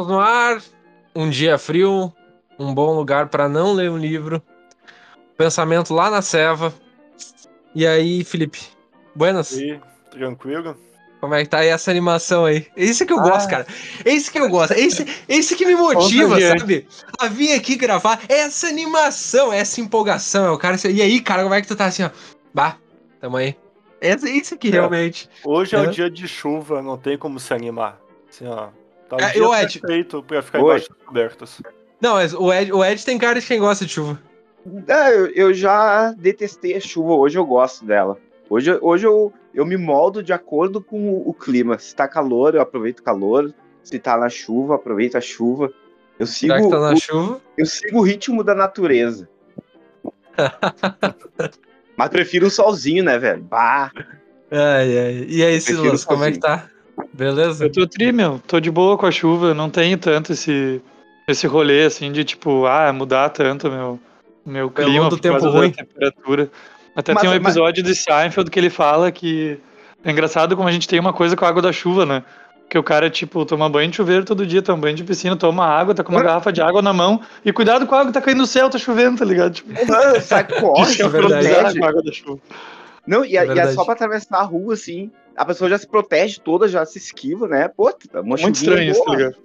Estamos no ar, um dia frio, um bom lugar para não ler um livro, pensamento lá na ceva. E aí, Felipe? Buenas? E aí, tranquilo? Como é que tá aí essa animação aí? É isso que eu ah. gosto, cara. É isso que eu gosto. É esse, é esse que me motiva, sabe? A vir aqui gravar. Essa animação, essa empolgação. É o cara. E aí, cara, como é que tu tá assim, ó? Bah, tamo aí. É isso aqui, é. realmente. Hoje é, é um dia de chuva, não tem como se animar. Assim, ó. Tá um é, dia o Ed... perfeito pra ficar Hoje. embaixo cobertas. Não, mas o Ed, o Ed tem cara de quem gosta de chuva. É, eu, eu já detestei a chuva, hoje eu gosto dela. Hoje, hoje eu, eu me moldo de acordo com o, o clima. Se tá calor, eu aproveito o calor. Se tá na chuva, aproveito a chuva. Eu sigo, Já que tá na o, chuva? Eu sigo o ritmo da natureza. Mas prefiro um solzinho, né, velho? Bah. Ai, ai. E aí, Silas, como é que tá? Beleza? Eu tô tri, meu. Tô de boa com a chuva. Não tenho tanto esse, esse rolê, assim, de tipo, ah, mudar tanto meu, meu clima do tempo ruim. temperatura. Até mas, tem um episódio mas... de Seinfeld que ele fala que é engraçado como a gente tem uma coisa com a água da chuva, né? Que o cara, tipo, toma banho de chuveiro todo dia, toma banho de piscina, toma água, tá com uma garrafa de água na mão. E cuidado com a água que tá caindo no céu, tá chovendo, tá ligado? Tipo, sai corre, é verdade. com a água da chuva. Não, e, é, e é só pra atravessar a rua, assim, a pessoa já se protege toda, já se esquiva, né? Pô, tá Muito estranho isso, tá ligado?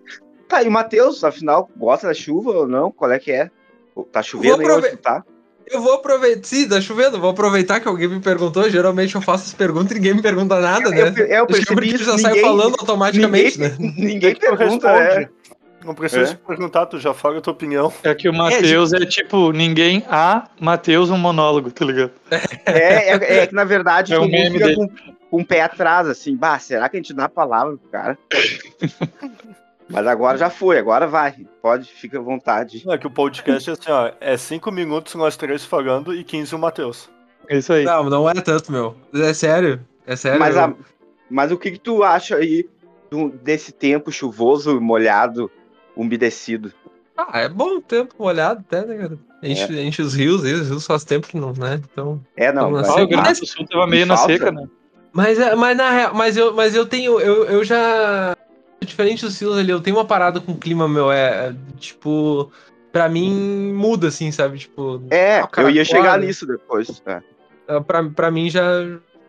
Tá, e o Matheus, afinal, gosta da chuva ou não? Qual é que é? Tá chovendo aí tu tá? Eu vou aproveitar. Sim, tá chovendo. Vou aproveitar que alguém me perguntou. Geralmente eu faço as perguntas e ninguém me pergunta nada, né? Eu, eu percebi isso. já sai falando automaticamente, ninguém, né? Ninguém pergunta, é. Não precisa é. perguntar, tu já fala a tua opinião. É que o Matheus é, é, tipo, ninguém a Matheus um monólogo, tá ligado? É, é, é que na verdade é um meme fica com, com o pé atrás, assim, bah, será que a gente dá a palavra pro cara? Mas agora já foi, agora vai. Pode, fica à vontade. É que o podcast é assim, ó, é 5 minutos nós três falando e 15 o Matheus. É isso aí. Não, não é tanto, meu. É sério. É sério. Mas, a, mas o que, que tu acha aí desse tempo chuvoso, molhado, umedecido? Ah, é bom o tempo molhado até, né, cara? Enche, é. enche os rios, aí, os rios faz tempo que não, né? Então. É, não. Mas, o Grande do Sul tava meio na seca, né? Mas, é, mas na real, mas eu, mas eu tenho, eu, eu já diferente do Silas ali, eu tenho uma parada com o clima, meu, é, é tipo, pra mim muda, assim, sabe? Tipo. É, eu ia chegar nisso depois. É. é. Pra, pra mim já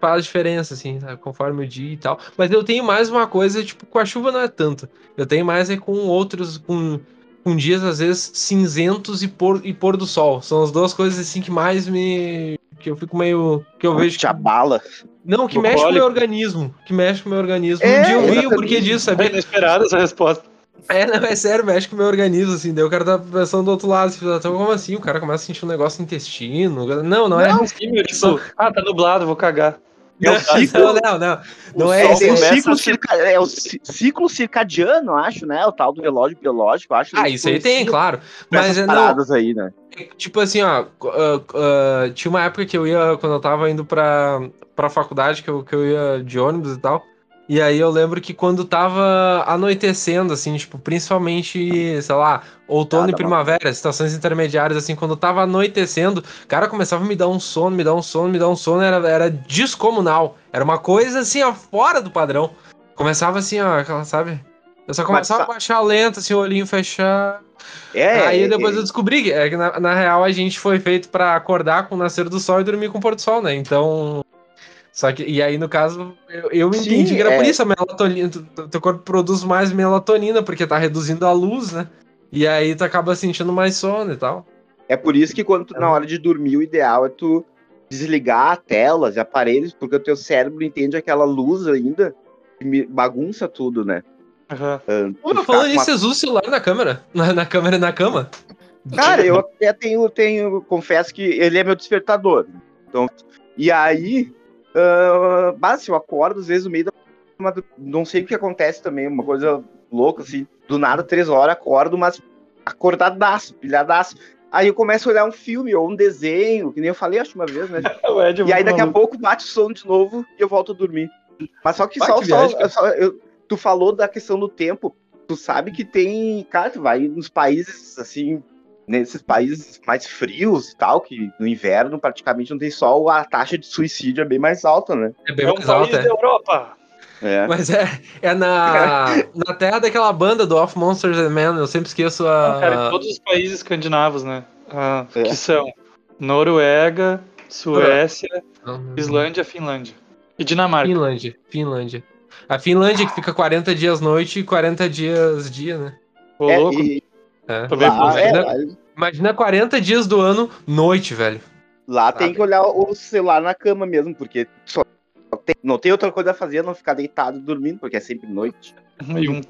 faz diferença, assim, sabe? conforme o dia e tal. Mas eu tenho mais uma coisa, tipo, com a chuva não é tanto. Eu tenho mais é com outros, com, com dias, às vezes, cinzentos e pôr, e pôr do sol. São as duas coisas, assim, que mais me. que eu fico meio. que eu vejo. Te abala. Não, que mexe com o meu organismo. Que mexe com o meu organismo. É, um dia eu vi o porquê disso, sabia? É inesperada essa resposta. É, não, é sério, mexe com o meu organismo, assim. Daí o cara tá pensando do outro lado, assim, então, como assim? O cara começa a sentir um negócio no intestino. Não, não é. Não, sim, meu, tipo, ah, tá nublado, vou cagar. É o ciclo, não, não, não. Não é, é, o ciclo circa, é o ciclo circadiano, acho, né? O tal do relógio biológico, acho. Ah, isso aí tem, claro. Mas é paradas aí, né? Tipo assim, ó, uh, uh, tinha uma época que eu ia, quando eu tava indo pra, pra faculdade, que eu, que eu ia de ônibus e tal. E aí eu lembro que quando tava anoitecendo, assim, tipo, principalmente, sei lá, outono ah, tá e primavera, estações intermediárias, assim, quando tava anoitecendo, cara começava a me dar um sono, me dar um sono, me dar um sono, era, era descomunal. Era uma coisa, assim, ó, fora do padrão. Começava assim, ó, aquela, sabe? Eu só começava Mas, a baixar lento, assim, o olhinho fechar. É, aí é, depois é, eu descobri que, é que na, na real a gente foi feito para acordar com o nascer do sol e dormir com o pôr do sol, né? Então só que, e aí, no caso, eu, eu Sim, entendi que era é... por isso, a melatonina, teu corpo produz mais melatonina, porque tá reduzindo a luz, né? E aí tu acaba sentindo mais sono e tal. É por isso que quando tu, na hora de dormir, o ideal é tu desligar telas e aparelhos, porque o teu cérebro entende aquela luz ainda que bagunça tudo, né? Uhum. Uh, Pô, falando nisso, uma... você usa o celular na câmera? Na, na câmera e na cama? Cara, eu até tenho, tenho, confesso que ele é meu despertador. Então, e aí, Uh, mas eu acordo, às vezes, no meio da. Não sei o que acontece também, uma coisa louca, assim. Do nada, três horas, acordo, mas acordadaço, pilhadaço. Aí eu começo a olhar um filme ou um desenho, que nem eu falei acho uma vez, né? e aí daqui a pouco bate o som de novo e eu volto a dormir. Mas só que Vai, só, que viagem, só eu, tu falou da questão do tempo. Tu sabe que tem. Cara, tu vai nos países assim, nesses países mais frios e tal, que no inverno praticamente não tem sol, a taxa de suicídio é bem mais alta, né? É bem é mais um alta. País é. da Europa. É. Mas é, é na, na terra daquela banda do Off Monsters and Men, eu sempre esqueço a. Cara, todos os países escandinavos, né? Ah, É. Que são Noruega, Suécia, Uhum. Islândia, Finlândia. E Dinamarca. Finlândia, Finlândia. A Finlândia que fica 40 dias noite e 40 dias dia, né? Ô, É, louco. e É. Tô bem lá, é, lá, Imagina 40 dias do ano, noite, velho. lá Sabe? tem que olhar o celular na cama mesmo, porque só tem- não tem outra coisa a fazer não ficar deitado dormindo, porque é sempre noite. E, um-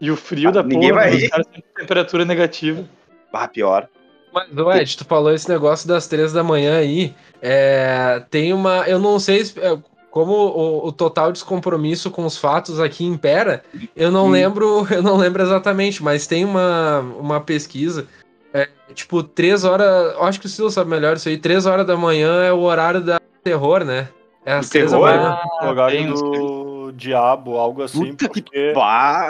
e o frio Ah, da ninguém porra, vai né? rir. os caras têm temperatura negativa. Ah, pior. Mas, Ed, tu falou esse negócio das três da manhã aí. É, tem uma. Eu não sei se- é, como o, o total descompromisso com os fatos aqui impera. Eu não Hum. lembro, eu não lembro exatamente, mas tem uma, uma pesquisa. é, tipo, três horas. eu Acho que o Silo sabe melhor isso aí. Três horas da manhã é o horário da terror, né? É às Do três da terror? manhã. Ah, Horário do diabo, algo assim, Puta que porque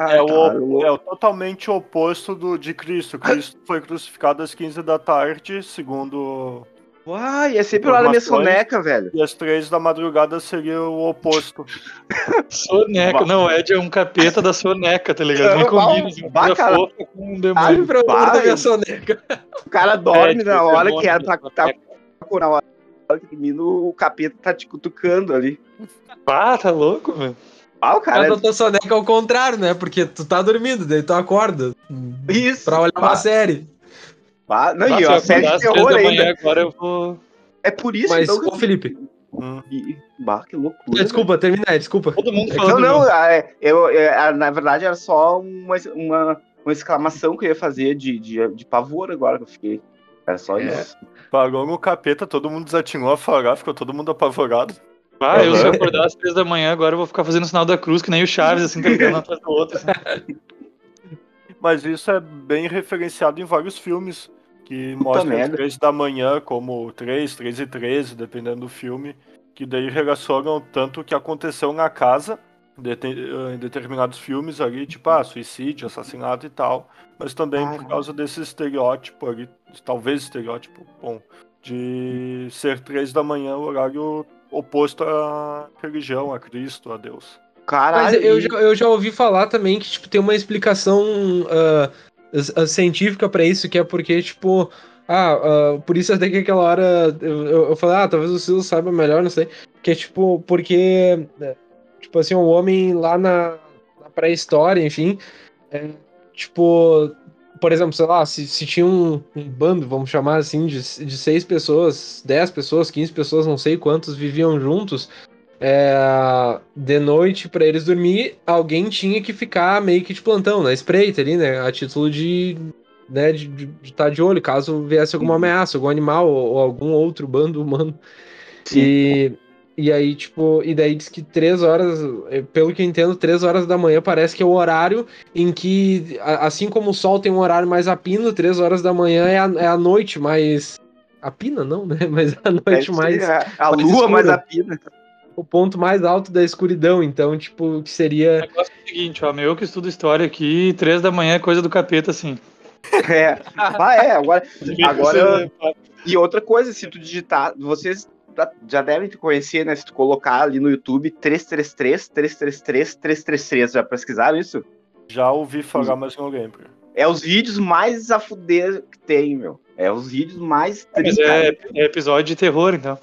é o, é o totalmente oposto do, de Cristo. Cristo foi crucificado às 15 da tarde, segundo. Uai, é sempre o horário da minha soneca, velho. E às 3 da madrugada seria o oposto. Soneca. Não, Ed é um capeta da soneca, tá ligado? Não, combina. com um pra Vai. da minha soneca. O cara dorme É, na hora tipo, que é, tá, tá, na hora que dormindo, o capeta tá te cutucando ali. Ah, tá louco, velho. Ah, o cara. Cada tua soneca é o contrário, né? Porque tu tá dormindo, daí tu acorda. Isso. Pra olhar uma Ah, série. Ah, não, Ah, e ó, eu série de terror da ainda. agora eu vou. É por isso Mas, então, ô Felipe, Hum. que- Bah, que loucura. desculpa, termina aí, desculpa. Todo mundo Não, falando. não, junto. é, eu, é, na verdade era só uma, uma, uma exclamação que eu ia fazer de, de, de pavor agora que eu fiquei. Era só É. isso. Parou no capeta, todo mundo desatinou a falar, ficou todo mundo apavorado. Ah, eu se eu acordar às três da manhã, agora eu vou ficar fazendo o sinal da cruz, que nem o Chaves, assim, um atrás do outro. assim. Mas isso é bem referenciado em vários filmes que mostram as merda. 3 da manhã como 3, 3 e 13, dependendo do filme, que daí relacionam tanto o que aconteceu na casa, eh, em determinados filmes ali, tipo, ah, suicídio, assassinato e tal, mas também por Ah. causa desse estereótipo ali, talvez estereótipo, bom, de ser 3 da manhã, o horário oposto à religião, a Cristo, a Deus. Caralho. Mas eu e- já, eu já ouvi falar também que tipo, tem uma explicação ah, científica pra isso, que é porque, tipo, ah, ah, por isso até que aquela hora eu, eu, falei, ah, talvez o Silas saiba melhor, não sei. Que é tipo, porque, é, tipo assim, o homem lá na, na pré-história, enfim, é, tipo, por exemplo, sei lá, se, se tinha um, um bando, vamos chamar assim, de, de seis pessoas, dez pessoas, 15 pessoas, não sei quantos, viviam juntos. É, de noite, pra eles dormir, alguém tinha que ficar meio que de plantão, na espreita ali, né? A título de né, de estar de, de tá de olho, caso viesse alguma Uhum. ameaça, algum animal ou, ou algum outro bando humano. E, e aí, tipo, e daí diz que três horas, eh, pelo que eu entendo, três horas da manhã parece que é o horário em que, assim como o sol tem um horário mais apino, três horas da manhã é a, é a noite mais. A pina, não, né? Mas a noite é, mais. A, a mais lua mais escura. a pina. O ponto mais alto da escuridão. Então, tipo, que seria. O negócio é o seguinte, ó, meu que estudo história aqui, três da manhã é coisa do capeta, assim. É. Ah, é, agora. Agora- E outra coisa, se tu digitar, vocês já- devem te conhecer, né? Se tu colocar ali no YouTube 333, 333, 333, já pesquisaram isso? Já ouvi falar, mas não lembro. É os vídeos mais a fuder que tem, meu. É os vídeos mais Mas é, é episódio de terror, então.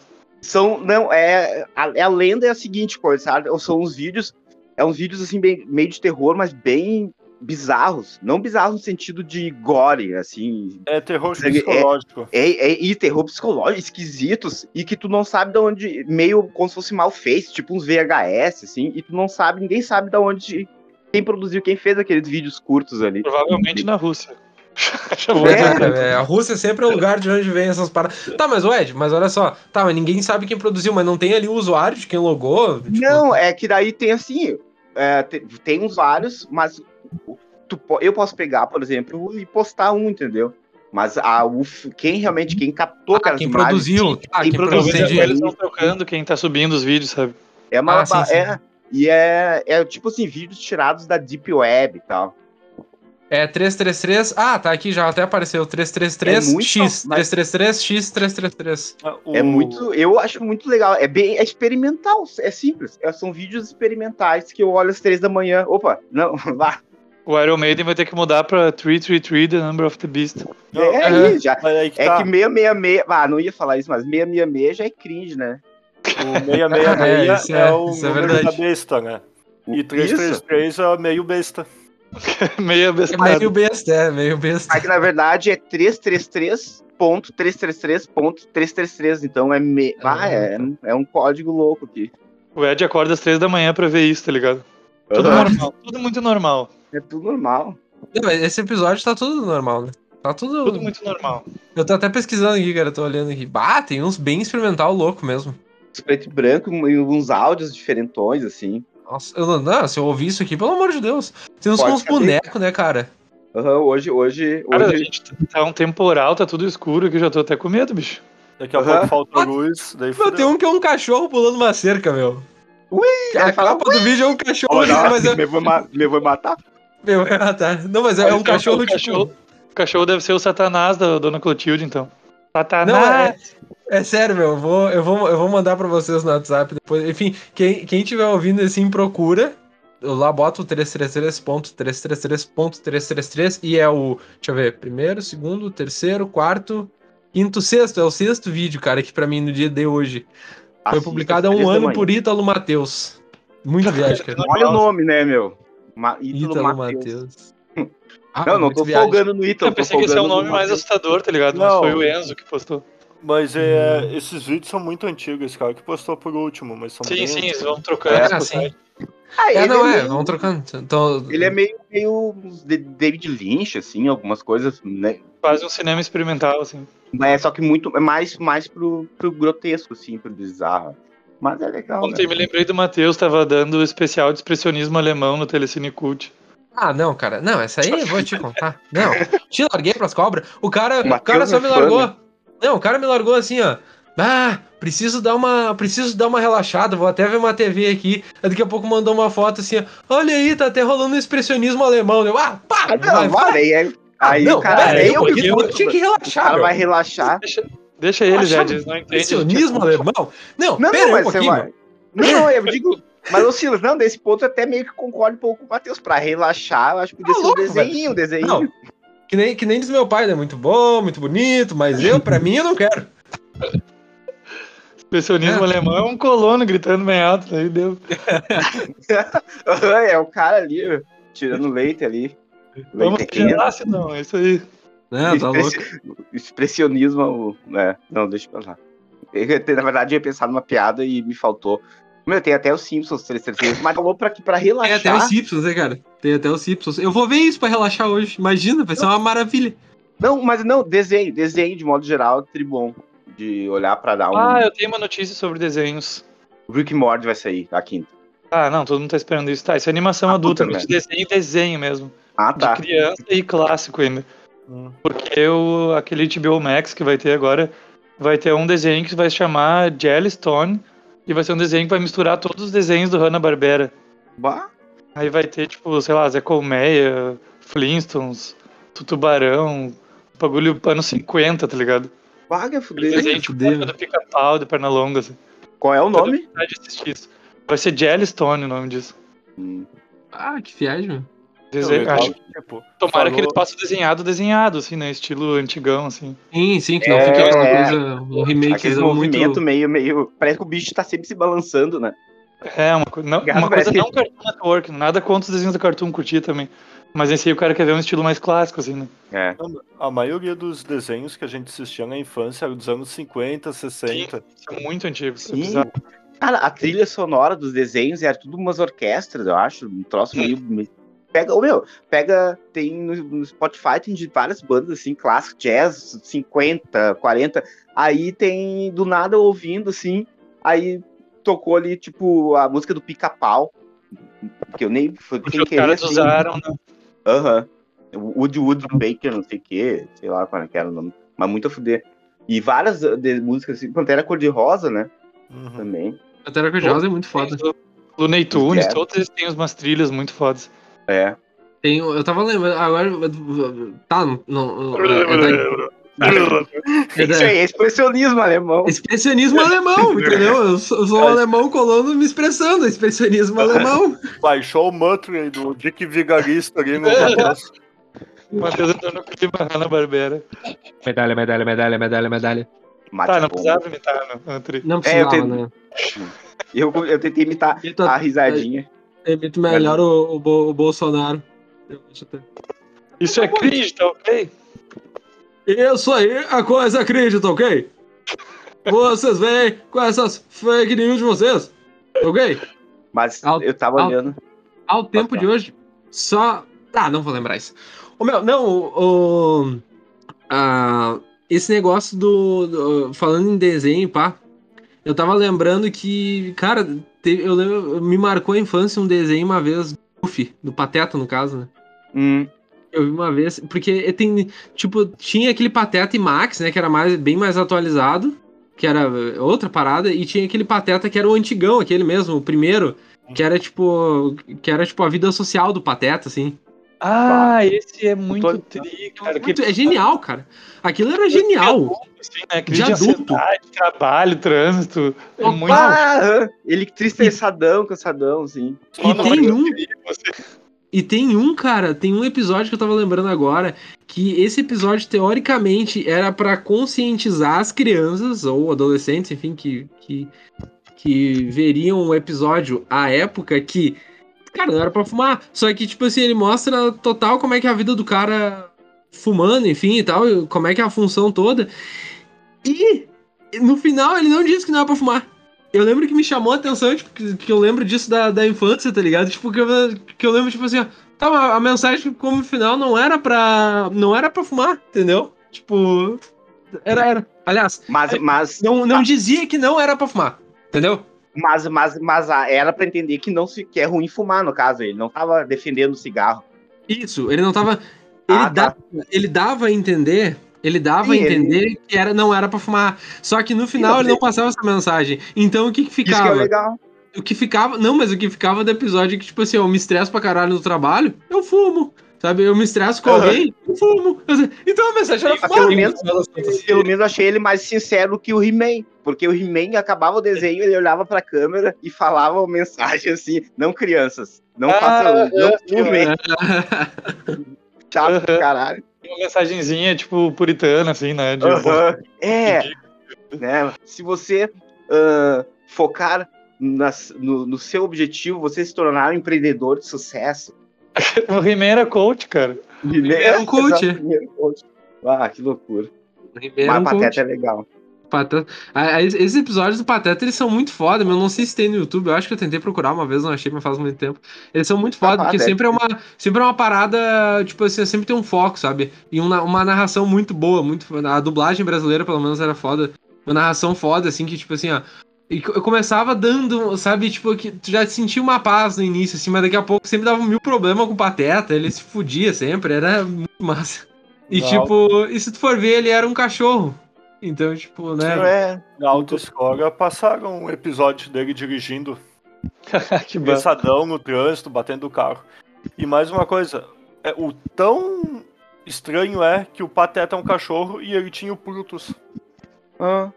São, não, é, a, a lenda é a seguinte coisa, sabe? São uns vídeos, é uns vídeos assim, bem, meio de terror, mas bem bizarros. Não bizarros no sentido de gore, assim, É terror é- psicológico. é, é, e terror psicológico, esquisitos, e que tu não sabe de onde, meio como se fosse mal feito, tipo uns VHS, assim, e tu não sabe, ninguém sabe de onde, quem produziu, quem fez aqueles vídeos curtos ali. Provavelmente na Rússia. É, é, a Rússia sempre é o lugar de onde vem essas paradas. Tá, mas o Ed, mas olha só. Tá, mas ninguém sabe quem produziu, mas não tem ali o usuário de quem logou? Tipo, Não, é que daí tem assim, é, te- tem uns vários, mas tu eu posso pegar, por exemplo, e postar um, entendeu? Mas a, o, f- quem realmente, quem captou ah, aquelas quem imagens, produziu. Ah, quem quem produziu, produziu. Eles estão trocando quem tá subindo os vídeos, sabe? é uma, Ah, sim, sim. é, e é, é tipo assim, vídeos tirados da Deep Web e tal. É 333. Ah, tá aqui, já até apareceu. 333 É muito, X. mas- 333 X 333. Ah, É muito, eu acho muito legal. É bem é experimental, é simples. É- são vídeos experimentais que eu olho às três da manhã. Opa, não, vá. O Iron Maiden vai ter que mudar pra 333, The Number of the Beast. Não, é aham. aí, já. Aí que É tá. que 666. Ah, não ia falar isso, mas 666 já é cringe, né? O 666 É, é, isso é- o isso é número verdade. da besta, né? E Isso. 333 é meio besta. Meia É bestada. meio besta, é meio besta. Mas na verdade é 333.333.333. Então é, me... ah, é, é um código louco aqui. O Ed acorda às três da manhã pra ver isso, tá ligado? Tudo normal, tudo muito normal. É tudo normal. Não, mas esse episódio tá tudo normal, né? Tá tudo. Tudo muito normal. Eu tô até pesquisando aqui, cara. Tô olhando aqui. Bah, tem uns bem experimental louco mesmo. Os preto e branco e uns áudios diferentões, assim. Nossa, eu não, não, se eu ouvir isso aqui, pelo amor de Deus. Uns Pode com uns bonecos, né, cara? Aham, hoje, hoje, Cara, a hoje. gente tá um temporal, tá tudo escuro aqui, eu já tô até com medo, bicho. Daqui a Aham. pouco falta a luz, daí Meu, fudeu. tem um que é um cachorro pulando uma cerca, meu. Ui, A capa do vídeo é um cachorro, Olha, mas é. me, vou ma- me vou matar. Meu, ah, tá. Não, mas é, é um O cachorro, o tipo. cachorro, o cachorro deve ser o Satanás da Dona Clotilde, então. Não, Satanás! é, é sério, meu. Eu vou, eu, vou, eu vou mandar pra vocês no WhatsApp depois. Enfim, quem, quem tiver ouvindo assim, procura. Eu lá boto o 333.333.333 e é o. Deixa eu ver. Primeiro, segundo, terceiro, quarto, quinto, sexto. É o sexto vídeo, cara, que pra mim no dia de hoje. Foi Assista publicado há um ano por Ítalo Matheus. Muito viagem, cara. Olha o nome, né, meu? Ma Ítalo Ítalo Matheus. Ah, Não, não tô viagem. folgando no Ítalo. Eu pensei que esse é um nome no mais assustador, tá ligado? Mas Não. foi o Enzo que postou. Mas é, esses vídeos são muito antigos, esse cara que postou por último, mas são Sim, bem sim, antigos. eles vão trocando. É, as assim. Ah, É, não é, meio- vamos trocando. Então, Ele é meio, meio David Lynch, assim, algumas coisas, né? Quase um cinema experimental, assim. É, só que muito, é mais, mais pro, pro grotesco, assim, pro bizarro. Mas é legal, Ontem né? me lembrei do Matheus, tava dando o especial de expressionismo alemão no Telecine Cult. Ah, não, cara. Não, essa aí eu vou te contar. Não, te larguei pras cobras. O cara, o cara só é me fã, largou. né? Não, o cara me largou assim, ó. Ah, preciso dar uma, preciso dar uma relaxada, vou até ver uma TV aqui. Aí daqui a pouco mandou uma foto assim, ó. Olha aí, tá até rolando um expressionismo alemão. Eu, ah, pá, Ah, não, vai, aí, aí, aí não, o cara, aí eu, eu eu, tinha que o relaxar, cara meu. vai relaxar. Deixa, deixa eles, Relaxar Ed, eles não entendem. Expressionismo alemão? Não, Não, pera não, aí um mas você vai. Não, não, eu digo. Mas, ô Silas, não, desse ponto eu até meio que concordo um pouco com o Matheus. Pra relaxar, eu acho que podia Tá ser um louco, desenho, um desenho. Não, que nem, que nem diz meu pai, né? Muito bom, muito bonito, mas eu, pra mim, eu não quero. Expressionismo É. alemão é um colono gritando bem alto, aí deu. é o cara ali, tirando leite ali. Vamos Leite gelar, não, é isso aí. Né, tá louco. Expressi- Expressionismo, é, não, deixa pra lá. Eu, na verdade, eu ia pensar numa piada e me faltou. Meu, tem até os Simpsons 333, mas falou pra, pra Tem até relaxar. os Simpsons, né, cara? Tem até os Simpsons. Eu vou ver isso pra relaxar hoje. Imagina, vai ser uma maravilha. Não, mas não, desenho, desenho de modo geral, tribom. De olhar pra dar um. Ah, eu tenho uma notícia sobre desenhos. Rick Morty vai sair, a quinta. Ah, não, todo mundo tá esperando isso. Tá, isso é animação Ah, adulta, mas de desenho, desenho mesmo. Ah, tá. De criança e clássico ainda. Hum. Porque o, aquele HBO Max que vai ter agora vai ter um desenho que vai se chamar Jellystone e vai ser um desenho que vai misturar todos os desenhos do Hanna-Barbera. Bah, Aí vai ter, tipo, sei lá, Zé Colmeia, Flintstones, Tutubarão, bagulho anos 50, tá ligado? vaga, fuder. Desenho tipo fuder. do pica-pau, de perna longa, assim. Qual é o nome? Vai ser Jellystone o nome disso. Hum. Ah, que viagem, legal, acho, tipo, tomara falou- que eles façam desenhado, desenhado, assim, né? Estilo antigão, assim. Sim, sim, que não É, fica aquela é. coisa, um Aquele remakezão movimento muito... meio, meio. Parece que o bicho tá sempre se balançando, né? É, uma, não, Gato uma coisa não Cartoon Network, nada contra os desenhos do Cartoon curtir também. Mas esse aí o cara quer ver um estilo mais clássico, assim, né? É. A maioria dos desenhos que a gente assistia na infância era dos anos 50, 60. Isso é muito antigo. isso é Sim. bizarro. Cara, a trilha sonora dos desenhos era tudo umas orquestras, eu acho. Um troço meio. Pega, ô meu, pega. Tem no, no Spotify, tem de várias bandas assim, clássicas, jazz, 50, 40. Aí tem do nada ouvindo, assim. Aí tocou ali, tipo, a música do pica-pau. Que eu nem. Foi os caras assim. usaram, né? Aham. Wood Wood Baker, não sei o que, sei lá qual que era o nome. Mas muito a fuder. E várias uh, de, músicas assim, Pantera Cor-de-Rosa, né? Uhum. Também. A Terra Cor-de-Rosa é muito foda. Looney Tunes, todos eles têm umas trilhas muito fodas. É. Tem, eu tava lembrando, agora. Tá, não. não é, da, é da, Isso aí, é expressionismo alemão. Expressionismo alemão, entendeu? Eu sou, sou um alemão colando me expressando, expressionismo alemão. Baixou o Muttley do Dick Vigarista ali no Matheus. Matheus entrou no clima Hanna Barbera. Medalha, medalha, medalha, medalha, medalha. Tá, não precisava imitar, não. Não precisava, É, eu né? Eu, eu tentei imitar tô- a risadinha. Eu imito melhor o, o, o Bolsonaro. Isso é cringe, tá ok? Isso aí é coisa crítica, ok? Vocês vêm com essas fake news de vocês, ok? Mas Al- eu tava al- olhando. Ao tempo de hoje, só. Ah, não vou lembrar isso. O meu, não, o. o- esse negócio do, do- Falando em desenho, pá. Eu tava lembrando que, cara, te- eu lembro, me marcou a infância um desenho uma vez, do Goofy, do Pateta, no caso, né? Hum, Eu vi uma vez, porque tem, tipo, tinha aquele Pateta e Max, né, que era mais, bem mais atualizado, que era outra parada, e tinha aquele Pateta que era o antigão, aquele mesmo, o primeiro, que era tipo, que era tipo a vida social do Pateta, assim. Ah, esse é muito Tô- tri, cara. Muito- é genial, cara. Aquilo era genial. Assim, né? De de adulto. trabalho, trânsito. É muito. ah, ele tristessadão, cansadão, assim. E tem um, E tem um, cara, tem um episódio que eu tava lembrando agora, que esse episódio, teoricamente, era pra conscientizar as crianças, ou adolescentes, enfim, que, que, que veriam o episódio à época que, cara, não era pra fumar. Só que, tipo assim, ele mostra total como é que é a vida do cara fumando, enfim, e tal, como é que é a função toda. E, no final, ele não disse que não era pra fumar. Eu lembro que me chamou a atenção, tipo, que, que eu lembro disso da, da infância, tá ligado? Tipo, que eu, que eu lembro, tipo assim, ó, tá, mas a mensagem como final não era pra. não era pra fumar, entendeu? Tipo. Era, era. Aliás, Mas, mas, não, não dizia que não era pra fumar, entendeu? Mas, mas, mas ah, era pra entender que não se que é ruim fumar, no caso. Ele não tava defendendo o cigarro. Isso, ele não tava. Ele, Ah, tá. dava, ele dava a entender. Ele dava a Sim, ele- entender que era, não era pra fumar. Só que no final não, ele não passava essa mensagem. Então o que, que Isso que é ficava? legal. o que ficava. Não, mas o que ficava do episódio é que, tipo assim, eu me estresso pra caralho no trabalho, eu fumo. Sabe? Eu me estresso com Aham. alguém, eu fumo. Então a mensagem era fumar. pelo menos, pelo menos eu achei ele mais sincero que o He-Man. Porque o He-Man acabava o desenho, ele olhava pra câmera e falava uma mensagem assim: não crianças, não Ah, façam, não é, fumem. Chato pra Aham. caralho. Uma mensagenzinha, tipo, puritana, assim, né? De, Aham. É, né? Se você ah, focar nas- no, no seu objetivo, você se tornar um empreendedor de sucesso. O He-Man era coach, cara. era um coach. Exato, ele era um coach. Ah, que loucura. Era um Mas coach. Pateta é legal. Pateta. Esses episódios do Pateta, eles são muito foda, mas eu não sei se tem no YouTube. Eu acho que eu tentei procurar uma vez, não achei, mas faz muito tempo. Eles são muito foda, Ah, porque deve sempre é, uma, sempre é uma parada, tipo assim, sempre tem um foco, sabe? E uma, uma narração muito boa, muito A dublagem brasileira, pelo menos, era foda. Uma narração foda, assim, que, tipo assim, ó. E eu começava dando, sabe, tipo, que tu já sentia uma paz no início, assim, mas daqui a pouco sempre dava mil problemas com o Pateta, ele se fudia sempre, era muito massa. E, tipo, e se tu for ver, ele era um cachorro. Então, tipo, né? É, Na autoescola passaram um episódio dele dirigindo, que pensadão no trânsito, batendo o carro. E mais uma coisa, é, o tão estranho é que o Pateta é um cachorro e ele tinha o Brutus. ah,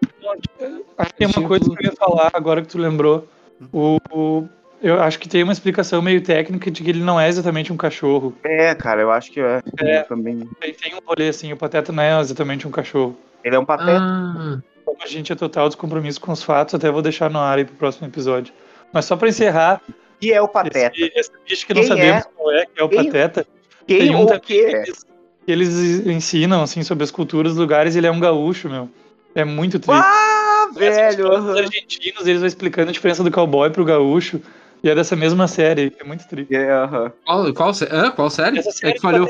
Tem uma coisa que eu ia falar agora que tu lembrou. O, o- eu acho que tem uma explicação meio técnica de que ele não é exatamente um cachorro. é, cara, eu acho que é. É. Também. Tem um rolê assim, o Pateta não é exatamente um cachorro. Ele é um pateta. Ah, Como a gente é total descompromisso com os fatos, até vou deixar no ar aí pro próximo episódio. Mas só pra encerrar, E é o pateta. esse, esse bicho que não Quem sabemos é? qual é, que é o Quem- Pateta, Quem tem um ou que é? que eles, que eles ensinam assim, sobre as culturas dos lugares, ele é um gaúcho, meu. É muito triste. Ah, velho. Os argentinos, eles vão explicando a diferença do cowboy pro gaúcho. E é dessa mesma série, é muito triste. É, aham. qual, qual, ah, qual série? Essa É série que falhou.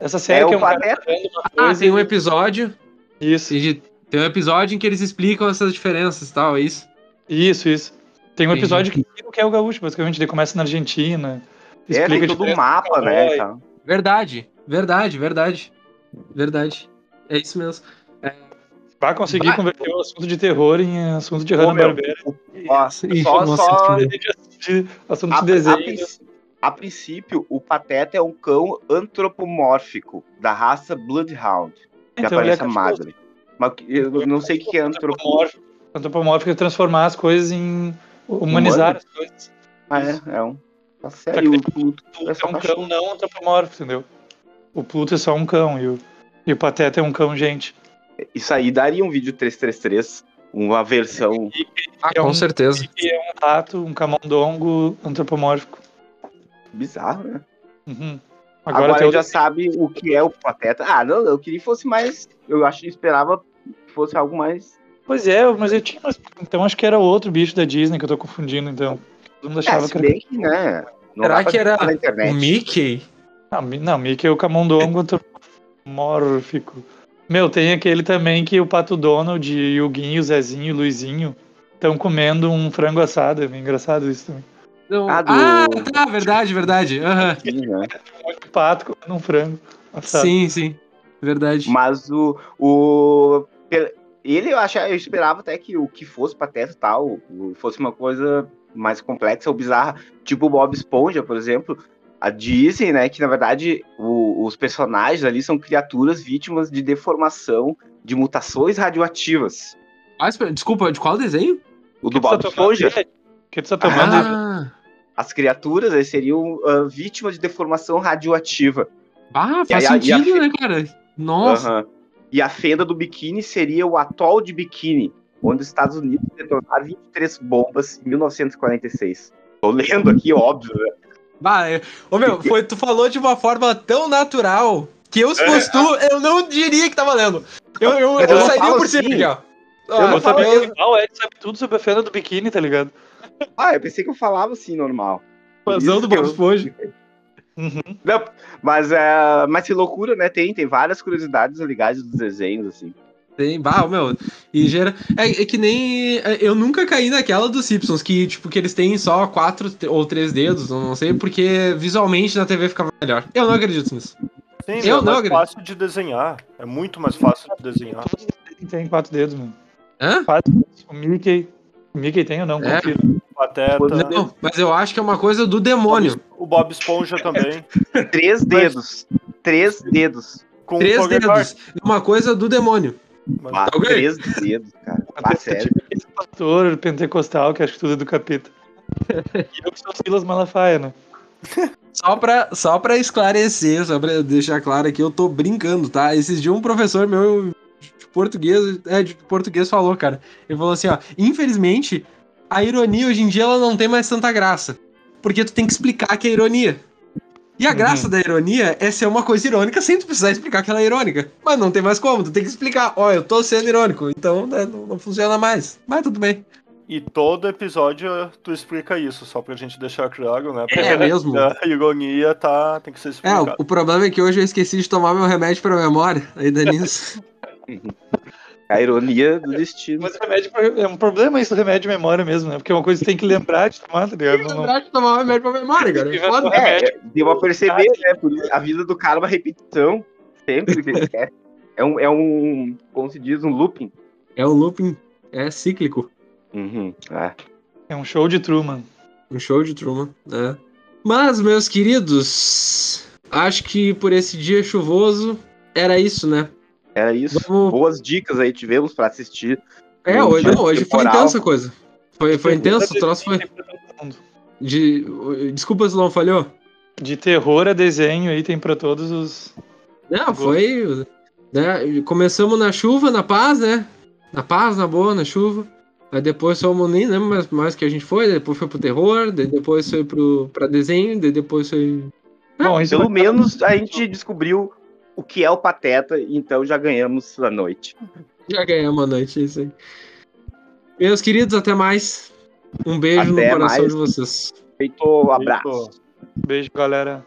Essa série É que é o um cara Pateta? uma Ah, tem um episódio. Isso, Tem um episódio em que eles explicam essas diferenças e tal, é isso? isso, isso. Tem um Entendi. episódio que explica o que é o gaúcho, basicamente. Ele começa na Argentina. É, Explica tem todo diferença mapa, né? e. Verdade, verdade, verdade. Verdade. É isso mesmo. Vai conseguir Vai. converter o assunto de terror em assunto de Ô, Hanna meu, Barbera. Ó, Ih, só, nossa, só que- De assunto a, de desenho. a princípio, o Pateta é um cão antropomórfico da raça Bloodhound, de Então ele é magra. Mas eu não sei o que é antropomórfico. Antropomórfico é transformar as coisas em. humanizar Humano? as coisas. Ah, é, é um. Tá que E tem o Pluto é é um cachorro. cão não antropomórfico, entendeu? O Pluto é só um cão e o, e o Pateta é um cão, gente. Isso aí daria um vídeo 333, uma versão. Ah, É com um- certeza. É um rato, um camundongo antropomórfico. bizarro, né? Uhum. Agora, Agora, já outro- sabe o que é o Pateta. Ah, não, eu queria que fosse mais. Eu acho que esperava que fosse algo mais. Pois é, mas eu tinha. Então acho que era outro bicho da Disney que eu tô confundindo, então. Todo mundo É, achava se que era. bem né? Não Será que era. O Mickey? Não, não, Mickey é o camundongo antropomórfico. Meu, tem aquele também que o Pato Donald e o Guinho, o Zezinho, o Luizinho estão comendo um frango assado. É meio engraçado isso também. Não. Ah, Ah, do- tá, verdade, verdade. Né? Um de pato comendo um frango assado. Sim, sim. Verdade. Mas o. o ele eu achava, eu esperava até que o que fosse Pateta e tal fosse uma coisa mais complexa ou bizarra, tipo o Bob Esponja, por exemplo. A dizem, né, que na verdade o- os personagens ali são criaturas vítimas de deformação, de mutações radioativas. Ah, espera, desculpa, de qual desenho? O do tá Bob tomando, Esponja? Que tu tá tomando? Ah, as criaturas eles seriam ah, vítimas de deformação radioativa. ah aí, faz a- e a sentido, fe- né, cara? Nossa. Aham. E a fenda do biquíni seria o atol de biquíni, onde os Estados Unidos detonaram 23 bombas em 1946. Tô lendo aqui, óbvio, né? Bah, é- Ô meu, foi, tu falou de uma forma tão natural que eu, se fosse tu, eu não diria que tá valendo. Eu, eu, eu eu não sairia por cima assim. aqui, ó. Eu não Ah, falo eu- assim. Ah, o Ed sabe tudo sobre a fenda do biquíni, tá ligado? Ah, eu pensei que eu falava assim, normal. Isso do Bob Esponja. Não, mas, é, mas que loucura, né? Tem, tem várias curiosidades ligadas dos desenhos, assim. Tem, bah, meu, e gera. É, é que nem. é, Eu nunca caí naquela dos Simpsons, que, tipo, que eles têm só quatro ou três dedos, não sei, porque visualmente na TV ficava melhor. Eu não acredito nisso. Sim, Eu é não mais acredito. fácil de desenhar. É muito mais fácil de desenhar. Têm quatro dedos, mano. Hã? Quatro dedos. O Mickey. O Mickey tem ou não? É. Confira. Pateta. Não, mas eu acho que é uma coisa do demônio. O Bob Esponja também. Três dedos. Três dedos. Com Três polegar. dedos. É uma coisa do demônio. Mas- Ah. Três dedos, cara. Ah, sério. Esse pastor pentecostal que acho que tudo é do capeta. e eu que sou Silas Malafaia, né? Só pra, só pra esclarecer, só pra deixar claro aqui, eu tô brincando, tá? Esses dias um professor meu de português, é, de português falou, cara. Ele falou assim, ó, infelizmente, a ironia hoje em dia ela não tem mais tanta graça. Porque tu tem que explicar que é ironia. E a Uhum. graça da ironia é ser uma coisa irônica sem tu precisar explicar que ela é irônica. Mas não tem mais como, tu tem que explicar, ó, eu tô sendo irônico, então né, não, não funciona mais. Mas tudo bem. E todo episódio tu explica isso, só pra gente deixar claro, né? É mesmo? A ironia tá, tem que ser É, o, explicada. o problema é que hoje eu esqueci de tomar meu remédio pra memória, ainda nisso. A ironia do destino. Mas o remédio é um problema isso do remédio de memória mesmo, né? Porque é uma coisa que tem que lembrar de tomar, tá ligado? Não, lembrar de tomar remédio pra memória, cara. É, é, deu a perceber, né? Por isso, a vida do cara é uma repetição. Sempre. É, é um, é um. Como se diz? Um looping. É um looping, é cíclico. Uhum, é. É um show de Truman. Um show de Truman, né? Mas, meus queridos, acho que por esse dia chuvoso era isso, né? Era isso. Vamos- Boas dicas aí tivemos pra assistir. É, hoje, não, hoje foi intensa a coisa. Foi, foi intenso, o troço foi. De... Desculpa se não falhou. De terror a desenho aí tem pra todos os. Não, foi. Né? Começamos na chuva, na paz, né? Na paz, na boa, na chuva. Aí depois fomos, nem lembro mais, mais que a gente foi. Depois foi pro terror, depois foi pro, pra desenho, depois foi. Bom, isso Pelo menos a gente descobriu o que é o Pateta, então já ganhamos a noite. Já ganhamos a noite, é isso aí. Meus queridos, até mais. Um beijo Até no coração mais. de vocês. Feito abraço. Beijo, galera.